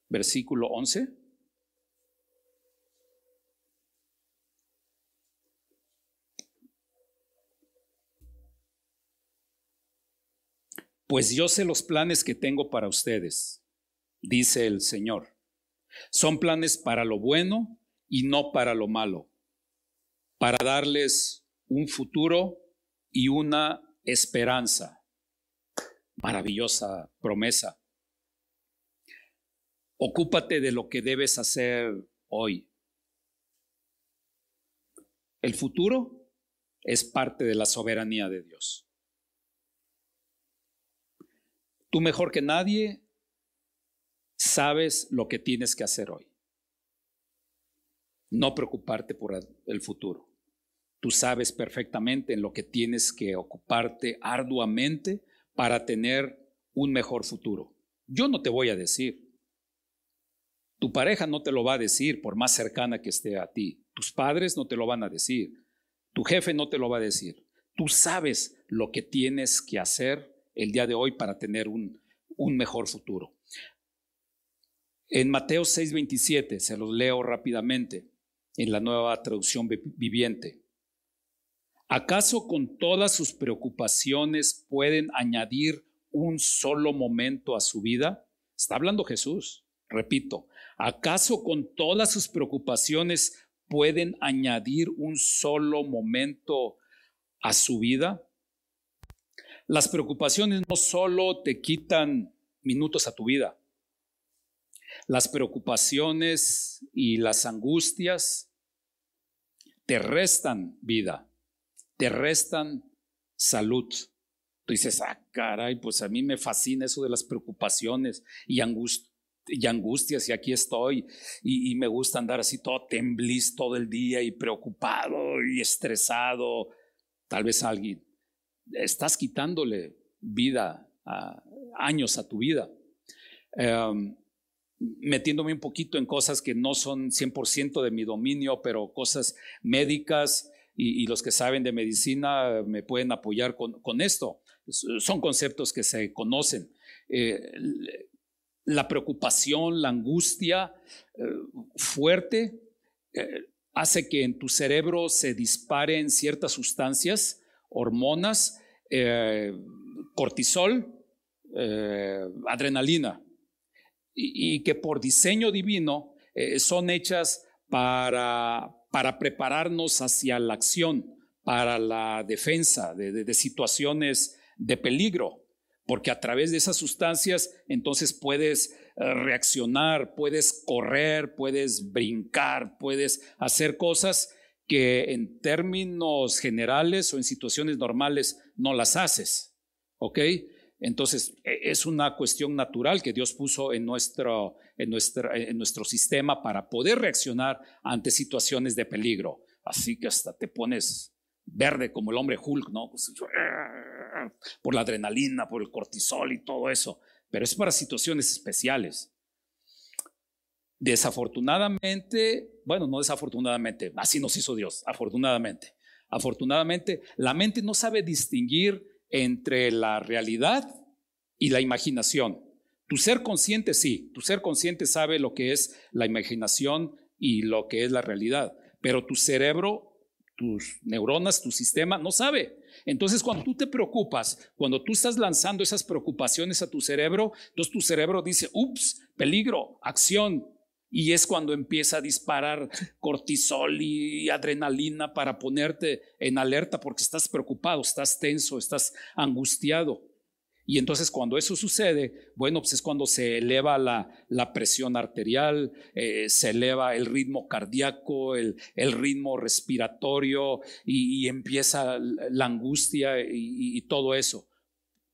versículo 11. Pues yo sé los planes que tengo para ustedes, dice el Señor. Son planes para lo bueno y no para lo malo, para darles un futuro y una esperanza. Maravillosa promesa. Ocúpate de lo que debes hacer hoy. El futuro es parte de la soberanía de Dios. Tú mejor que nadie sabes lo que tienes que hacer hoy. No preocuparte por el futuro. Tú sabes perfectamente en lo que tienes que ocuparte arduamente para tener un mejor futuro. Yo no te voy a decir. Tu pareja no te lo va a decir por más cercana que esté a ti. Tus padres no te lo van a decir. Tu jefe no te lo va a decir. Tú sabes lo que tienes que hacer el día de hoy para tener un, mejor futuro. En Mateo 6:27, se los leo rápidamente en la nueva traducción viviente. ¿Acaso con todas sus preocupaciones pueden añadir un solo momento a su vida? Está hablando Jesús. Repito, ¿acaso con todas sus preocupaciones pueden añadir un solo momento a su vida? Las preocupaciones no solo te quitan minutos a tu vida, las preocupaciones y las angustias te restan vida, te restan salud. Tú dices, ah, caray, pues a mí me fascina eso de las preocupaciones y, angustias y aquí estoy y, me gusta andar así todo tembliz todo el día y preocupado y estresado. Tal vez alguien estás quitándole vida, años a tu vida. Em, metiéndome un poquito en cosas que no son 100% de mi dominio, pero cosas médicas y, los que saben de medicina me pueden apoyar con, esto. Son conceptos que se conocen. Eh, la preocupación, la angustia eh, fuerte eh, hace que en tu cerebro se disparen ciertas sustancias hormonas, eh, cortisol, eh, adrenalina, y, que por diseño divino eh, son hechas para, para, prepararnos hacia la acción, para la defensa de situaciones de peligro, porque a través de esas sustancias entonces puedes reaccionar, puedes correr, puedes brincar, puedes hacer cosas que en términos generales o en situaciones normales no las haces. ¿Ok? Entonces, e, es una cuestión natural que Dios puso en nuestro, en, en nuestro sistema para poder reaccionar ante situaciones de peligro. Así que hasta te pones verde como el hombre Hulk, ¿no? Pues, por la adrenalina, por el cortisol y todo eso. Pero es para situaciones especiales. Desafortunadamente, bueno, no desafortunadamente, así nos hizo Dios, afortunadamente. Afortunadamente, la mente no sabe distinguir entre la realidad y la imaginación. Tu ser consciente sí, tu ser consciente sabe lo que es la imaginación y lo que es la realidad, pero tu cerebro, tus neuronas, tu sistema no sabe. Entonces, cuando tú te preocupas, cuando tú estás lanzando esas preocupaciones a tu cerebro, entonces tu cerebro dice, ups, peligro, acción, y es cuando empieza a disparar cortisol y adrenalina para ponerte en alerta porque estás preocupado, estás tenso, estás angustiado. Y entonces cuando eso sucede, bueno, pues es cuando se eleva la, presión arterial, eh, se eleva el ritmo cardíaco, el, ritmo respiratorio y, empieza la angustia y todo eso,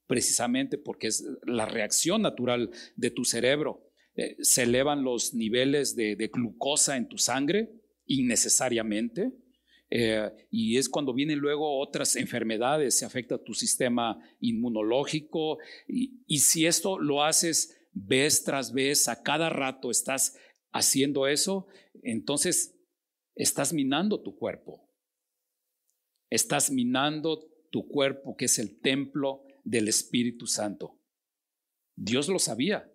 precisamente porque es la reacción natural de tu cerebro. Eh, se elevan los niveles de, glucosa en tu sangre innecesariamente. Eh, y es cuando vienen luego otras enfermedades, se afecta tu sistema inmunológico. Y, y si esto lo haces vez tras vez, a cada rato estás haciendo eso, entonces estás minando tu cuerpo. Estás minando tu cuerpo, que es el templo del Espíritu Santo. Dios lo sabía,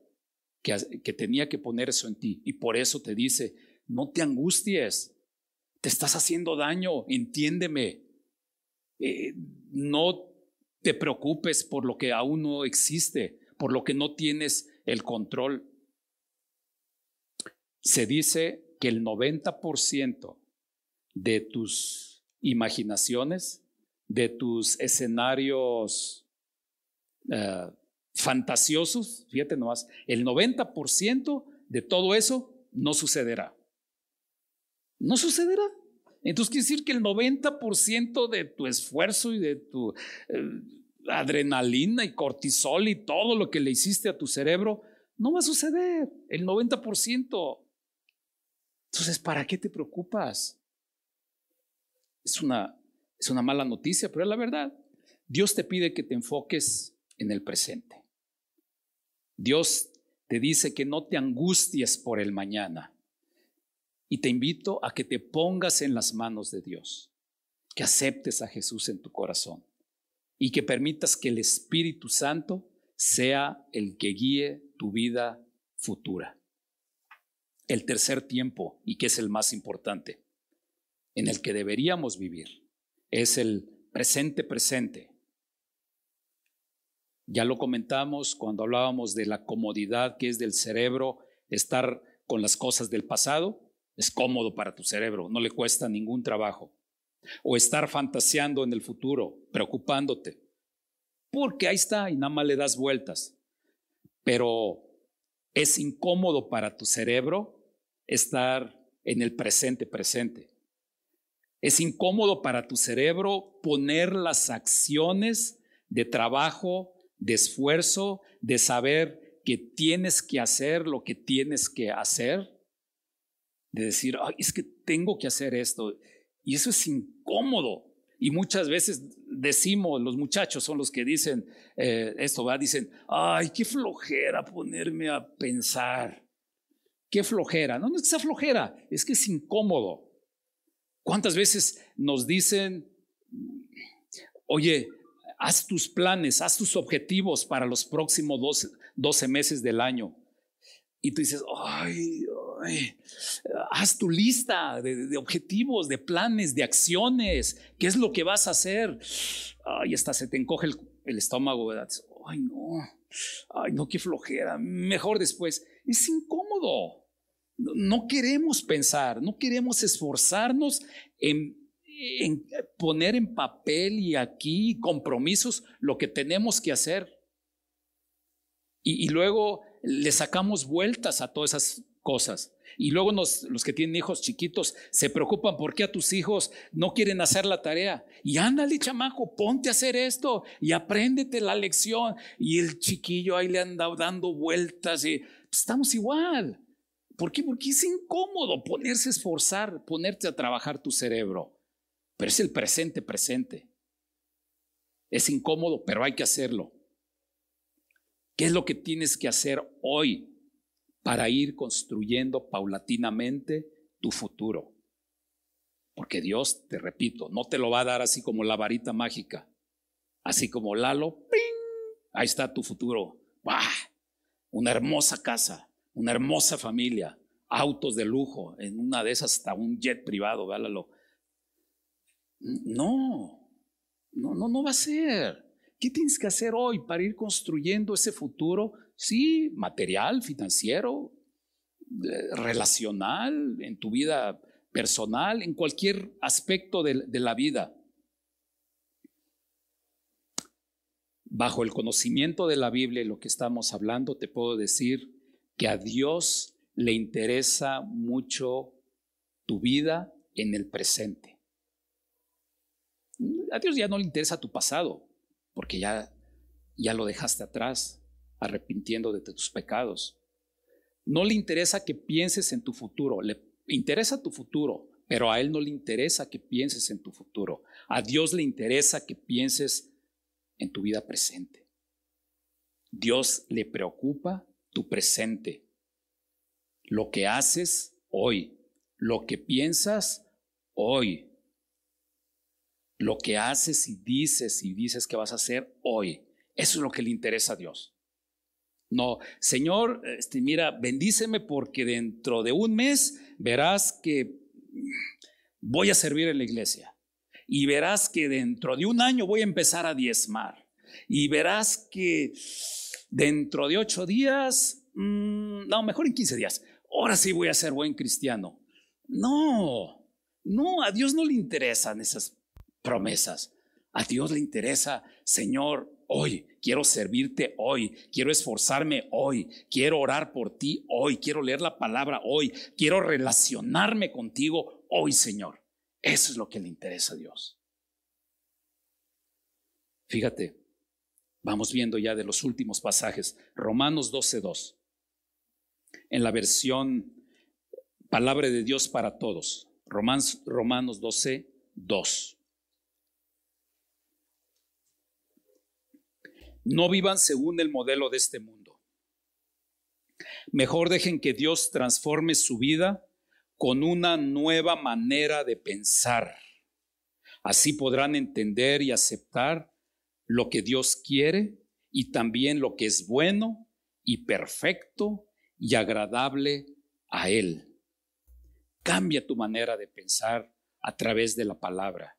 que, tenía que poner eso en ti. Y por eso te dice, no te angusties, te estás haciendo daño, entiéndeme. Eh, no te preocupes por lo que aún no existe, por lo que no tienes el control. Se dice que el 90% de tus imaginaciones, de tus escenarios eh, fantasiosos, fíjate nomás, el 90% de todo eso no sucederá. No sucederá. Entonces quiere decir que el 90% de tu esfuerzo y de tu eh, adrenalina y cortisol y todo lo que le hiciste a tu cerebro no va a suceder. El 90%. Entonces, ¿para qué te preocupas? Es una, es una mala noticia, pero es la verdad. Dios te pide que te enfoques en el presente. Dios te dice que no te angusties por el mañana. Y te invito a que te pongas en las manos de Dios, que aceptes a Jesús en tu corazón y que permitas que el Espíritu Santo sea el que guíe tu vida futura. El tercer tiempo, y que es el más importante, en el que deberíamos vivir, es el presente presente. Ya lo comentamos cuando hablábamos de la comodidad que es del cerebro estar con las cosas del pasado. Es cómodo para tu cerebro, no le cuesta ningún trabajo. O estar fantaseando en el futuro, preocupándote. Porque ahí está y nada más le das vueltas. Pero es incómodo para tu cerebro estar en el presente presente. Es incómodo para tu cerebro poner las acciones de trabajo, de esfuerzo, de saber que tienes que hacer lo que tienes que hacer de decir, es que tengo que hacer esto. Y eso es incómodo. Y muchas veces decimos, los muchachos son los que dicen eh, esto, va, dicen, ay, qué flojera ponerme a pensar. Qué flojera. No, no es que sea flojera, es que es incómodo. ¿Cuántas veces nos dicen, oye, haz tus planes, haz tus objetivos para los próximos 12, 12 meses del año? Y tú dices, ay, haz tu lista de, objetivos, de planes, de acciones. ¿Qué es lo que vas a hacer? Ay, hasta se te encoge el, estómago, ¿verdad? Ay, no. Ay, no, qué flojera. Mejor después. Es incómodo. No queremos pensar, no queremos esforzarnos en, poner en papel y aquí compromisos lo que tenemos que hacer. Y, luego le sacamos vueltas a todas esas cosas. Y luego los que tienen hijos chiquitos se preocupan porque a tus hijos no quieren hacer la tarea. Y ándale, chamaco, ponte a hacer esto y apréndete la lección. Y el chiquillo ahí le anda dando vueltas y pues, estamos igual. ¿Por qué? Porque es incómodo ponerse a esforzar, ponerte a trabajar tu cerebro. Pero es el presente presente. Es incómodo, pero hay que hacerlo. ¿Qué es lo que tienes que hacer hoy? para ir construyendo paulatinamente tu futuro. Porque Dios, te repito, no te lo va a dar así como la varita mágica, así como Lalo, ¡ping! ahí está tu futuro. ¡Bah! Una hermosa casa, una hermosa familia, autos de lujo, en una de esas hasta un jet privado, Lalo. No, no, no, no va a ser. ¿Qué tienes que hacer hoy para ir construyendo ese futuro sí, material, financiero, eh, relacional, en tu vida personal, en cualquier aspecto de, de la vida. Bajo el conocimiento de la Biblia y lo que estamos hablando, te puedo decir que a Dios le interesa mucho tu vida en el presente. A Dios ya no le interesa tu pasado, porque ya, ya lo dejaste atrás arrepintiendo de tus pecados. No le interesa que pienses en tu futuro, le interesa tu futuro, Pero a Él no le interesa que pienses en tu futuro. A Dios le interesa que pienses en tu vida presente. Dios le preocupa tu presente. Lo que haces hoy, lo que piensas hoy, lo que haces y dices y dices que vas a hacer hoy. Eso es lo que le interesa a Dios. No, Señor, este, mira, bendíceme porque dentro de un mes verás que voy a servir en la iglesia. Y verás que dentro de un año voy a empezar a diezmar. Y verás que dentro de ocho días, mm, no, mejor en quince días, ahora sí voy a ser buen cristiano. No, no, a Dios no le interesan esas promesas. A Dios le interesa, Señor, hoy, quiero servirte hoy, quiero esforzarme hoy, quiero orar por ti hoy, quiero leer la palabra hoy, quiero relacionarme contigo hoy, Señor. Eso es lo que le interesa a Dios. Fíjate, vamos viendo ya de los últimos pasajes, Romanos 12.2, en la versión Palabra de Dios para todos, Romanos, Romanos 12.2. No vivan según el modelo de este mundo. Mejor dejen que Dios transforme su vida con una nueva manera de pensar. Así podrán entender y aceptar lo que Dios quiere y también lo que es bueno y perfecto y agradable a Él. Cambia tu manera de pensar a través de la palabra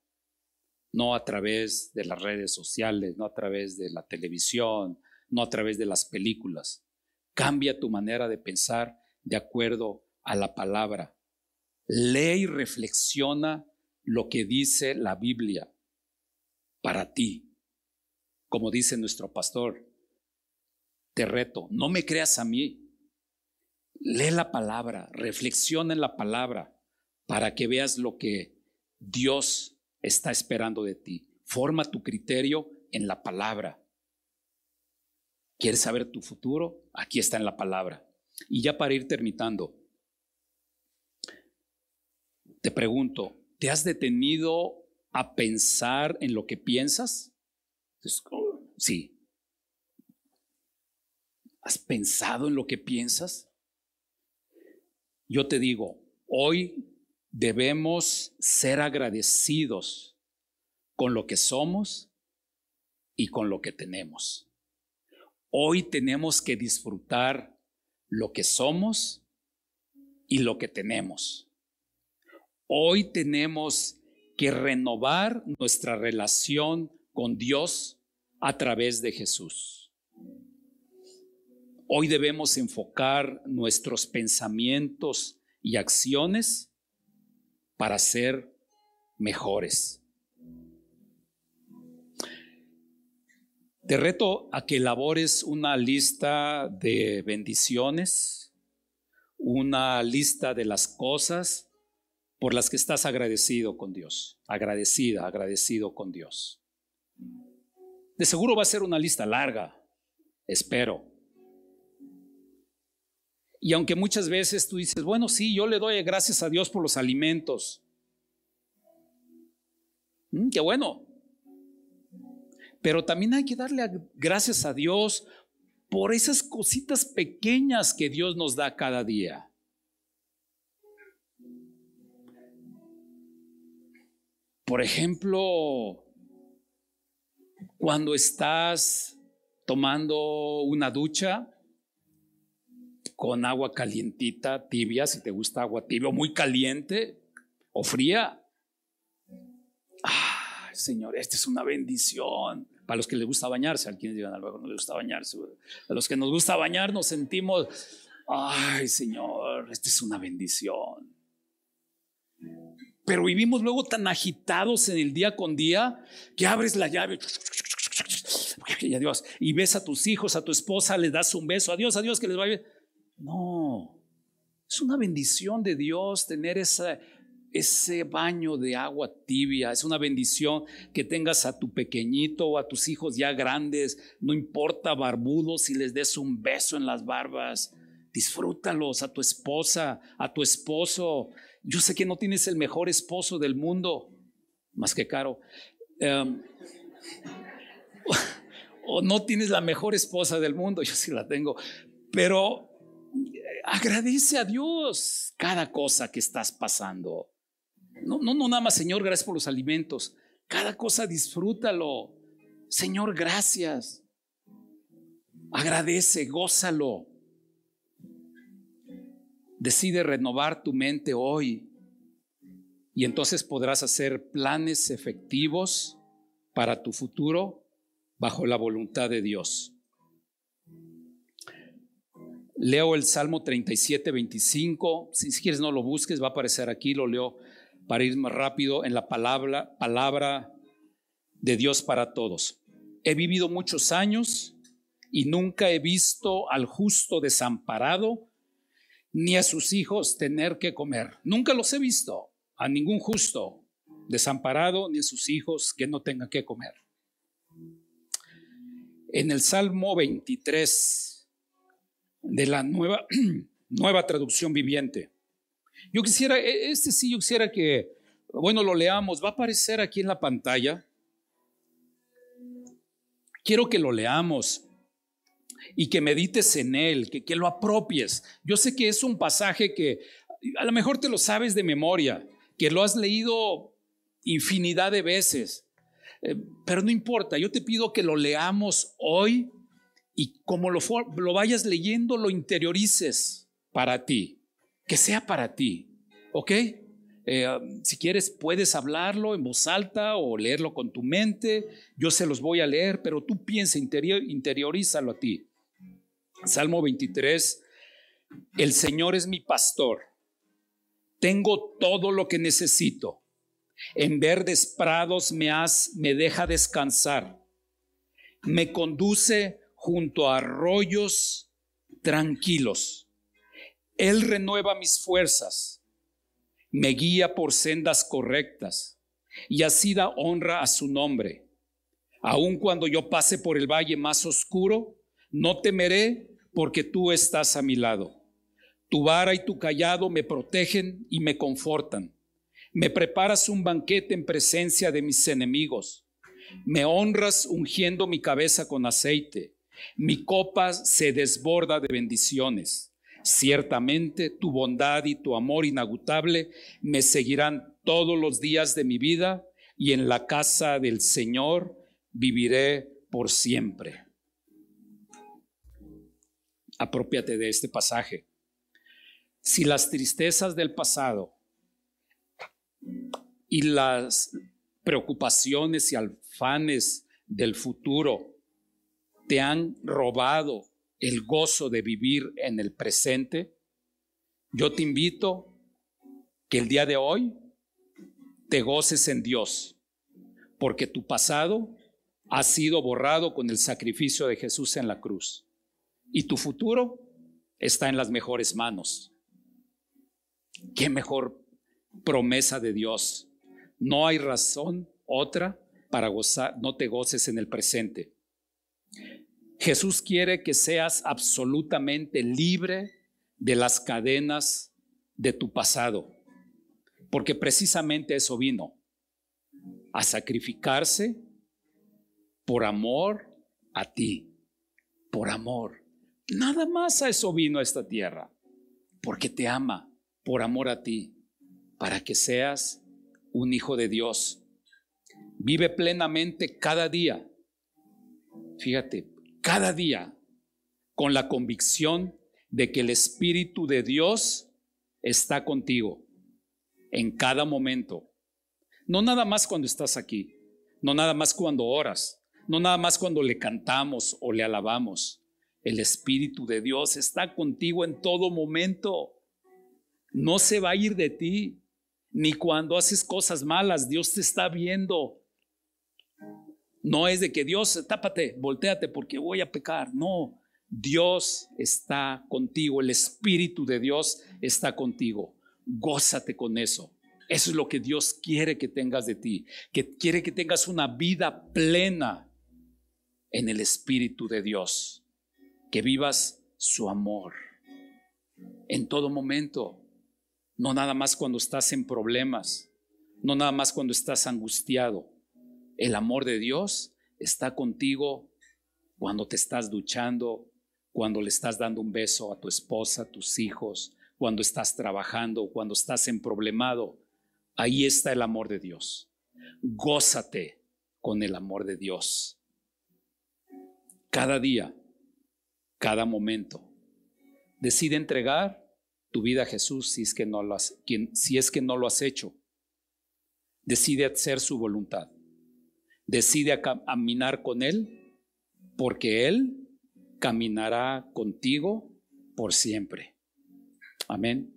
no a través de las redes sociales, no a través de la televisión, no a través de las películas. Cambia tu manera de pensar de acuerdo a la palabra. Lee y reflexiona lo que dice la Biblia para ti. Como dice nuestro pastor, te reto, no me creas a mí. Lee la palabra, reflexiona en la palabra para que veas lo que Dios está esperando de ti. Forma tu criterio en la palabra. ¿Quieres saber tu futuro? Aquí está en la palabra. Y ya para ir terminando, te pregunto, ¿te has detenido a pensar en lo que piensas? Sí. ¿Has pensado en lo que piensas? Yo te digo, hoy debemos ser agradecidos con lo que somos y con lo que tenemos. Hoy tenemos que disfrutar lo que somos y lo que tenemos. Hoy tenemos que renovar nuestra relación con Dios a través de Jesús. Hoy debemos enfocar nuestros pensamientos y acciones para ser mejores. Te reto a que elabores una lista de bendiciones, una lista de las cosas por las que estás agradecido con Dios, agradecida, agradecido con Dios. De seguro va a ser una lista larga, espero. Y aunque muchas veces tú dices, bueno, sí, yo le doy gracias a Dios por los alimentos. Mm, qué bueno. Pero también hay que darle gracias a Dios por esas cositas pequeñas que Dios nos da cada día. Por ejemplo, cuando estás tomando una ducha, con agua calientita, tibia, si te gusta agua tibia, o muy caliente o fría. Ah, Señor, esta es una bendición. Para los que les gusta bañarse, a quienes digan luego no les gusta bañarse. A los que nos gusta bañar nos sentimos, ay Señor, esta es una bendición. Pero vivimos luego tan agitados en el día con día que abres la llave y adiós. Y ves a tus hijos, a tu esposa, les das un beso, adiós, adiós, que les vaya bien. No, es una bendición de Dios tener ese baño de agua tibia. Es una bendición que tengas a tu pequeñito o a tus hijos ya grandes, no importa barbudos, si les des un beso en las barbas. Disfrútalos a tu esposa, a tu esposo. Yo sé que no tienes el mejor esposo del mundo, más que caro. Em, o no tienes la mejor esposa del mundo, yo sí la tengo, pero agradece a Dios cada cosa que estás pasando. No, no, no nada más, Señor, gracias por los alimentos. Cada cosa disfrútalo. Señor, gracias. Agradece, gózalo. Decide renovar tu mente hoy y entonces podrás hacer planes efectivos para tu futuro bajo la voluntad de Dios. Leo el Salmo 37, 25. Si, quieres no lo busques, va a aparecer aquí, lo leo para ir más rápido en la palabra, palabra de Dios para todos. He vivido muchos años y nunca he visto al justo desamparado ni a sus hijos tener que comer. Nunca los he visto, a ningún justo desamparado ni a sus hijos que no tengan que comer. En el Salmo 23 de la nueva, nueva traducción viviente, yo quisiera, e, este sí, yo quisiera que, bueno, lo leamos, va a aparecer aquí en la pantalla. Quiero que lo leamos y que medites en él, que, que lo apropies. Yo sé que es un pasaje que a lo mejor te lo sabes de memoria, que lo has leído infinidad de veces, eh, pero no importa, yo te pido que lo leamos hoy y como lo, lo vayas leyendo, lo interiorices para ti que sea para ti, ¿ok? Eh, si quieres, puedes hablarlo en voz alta o leerlo con tu mente. Yo se los voy a leer, pero tú piensa, interior, interiorízalo a ti. Salmo 23, el Señor es mi pastor. Tengo todo lo que necesito. En verdes prados me, has, me deja descansar. Me conduce junto a arroyos tranquilos él renueva mis fuerzas, me guía por sendas correctas y así da honra a su nombre. Aun cuando yo pase por el valle más oscuro, no temeré porque tú estás a mi lado. Tu vara y tu callado me protegen y me confortan. Me preparas un banquete en presencia de mis enemigos. Me honras ungiendo mi cabeza con aceite. Mi copa se desborda de bendiciones. Ciertamente tu bondad y tu amor inagotable me seguirán todos los días de mi vida y en la casa del Señor viviré por siempre. Apropiate de este pasaje. Si las tristezas del pasado y las preocupaciones y alfanes del futuro te han robado el gozo de vivir en el presente, yo te invito que el día de hoy te goces en Dios, porque tu pasado ha sido borrado con el sacrificio de Jesús en la cruz y tu futuro está en las mejores manos. ¿Qué mejor promesa de Dios? No hay razón otra para gozar, no te goces en el presente. Jesús quiere que seas absolutamente libre de las cadenas de tu pasado, porque precisamente eso vino, a sacrificarse por amor a ti, por amor. Nada más a eso vino a esta tierra, porque te ama, por amor a ti, para que seas un hijo de Dios. Vive plenamente cada día. Fíjate, cada día con la convicción de que el Espíritu de Dios está contigo en cada momento. No nada más cuando estás aquí, no nada más cuando oras, no nada más cuando le cantamos o le alabamos. El Espíritu de Dios está contigo en todo momento. No se va a ir de ti, ni cuando haces cosas malas, Dios te está viendo. No es de que Dios, tápate, volteate porque voy a pecar. No, Dios está contigo, el Espíritu de Dios está contigo. Gózate con eso. Eso es lo que Dios quiere que tengas de ti, que quiere que tengas una vida plena en el Espíritu de Dios, que vivas su amor en todo momento. No nada más cuando estás en problemas, no nada más cuando estás angustiado. El amor de Dios está contigo cuando te estás duchando, cuando le estás dando un beso a tu esposa, a tus hijos, cuando estás trabajando, cuando estás en problemado. Ahí está el amor de Dios. Gózate con el amor de Dios. Cada día, cada momento. Decide entregar tu vida a Jesús si es que no lo has, si es que no lo has hecho. Decide hacer su voluntad. Decide caminar con Él porque Él caminará contigo por siempre. Amén.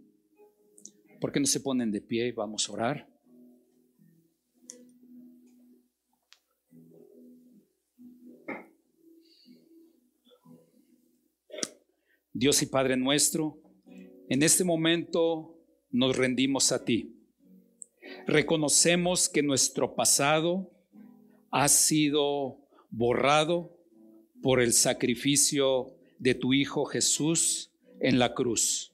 ¿Por qué no se ponen de pie y vamos a orar? Dios y Padre nuestro, en este momento nos rendimos a ti. Reconocemos que nuestro pasado ha sido borrado por el sacrificio de tu Hijo Jesús en la cruz.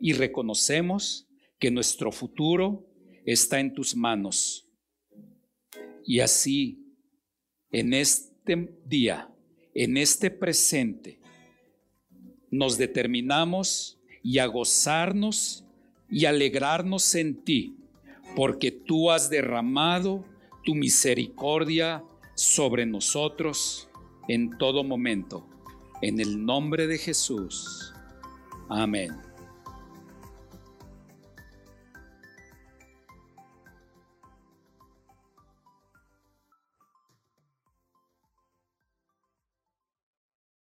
Y reconocemos que nuestro futuro está en tus manos. Y así, en este día, en este presente, nos determinamos y a gozarnos y alegrarnos en ti, porque tú has derramado tu misericordia sobre nosotros en todo momento. En el nombre de Jesús. Amén.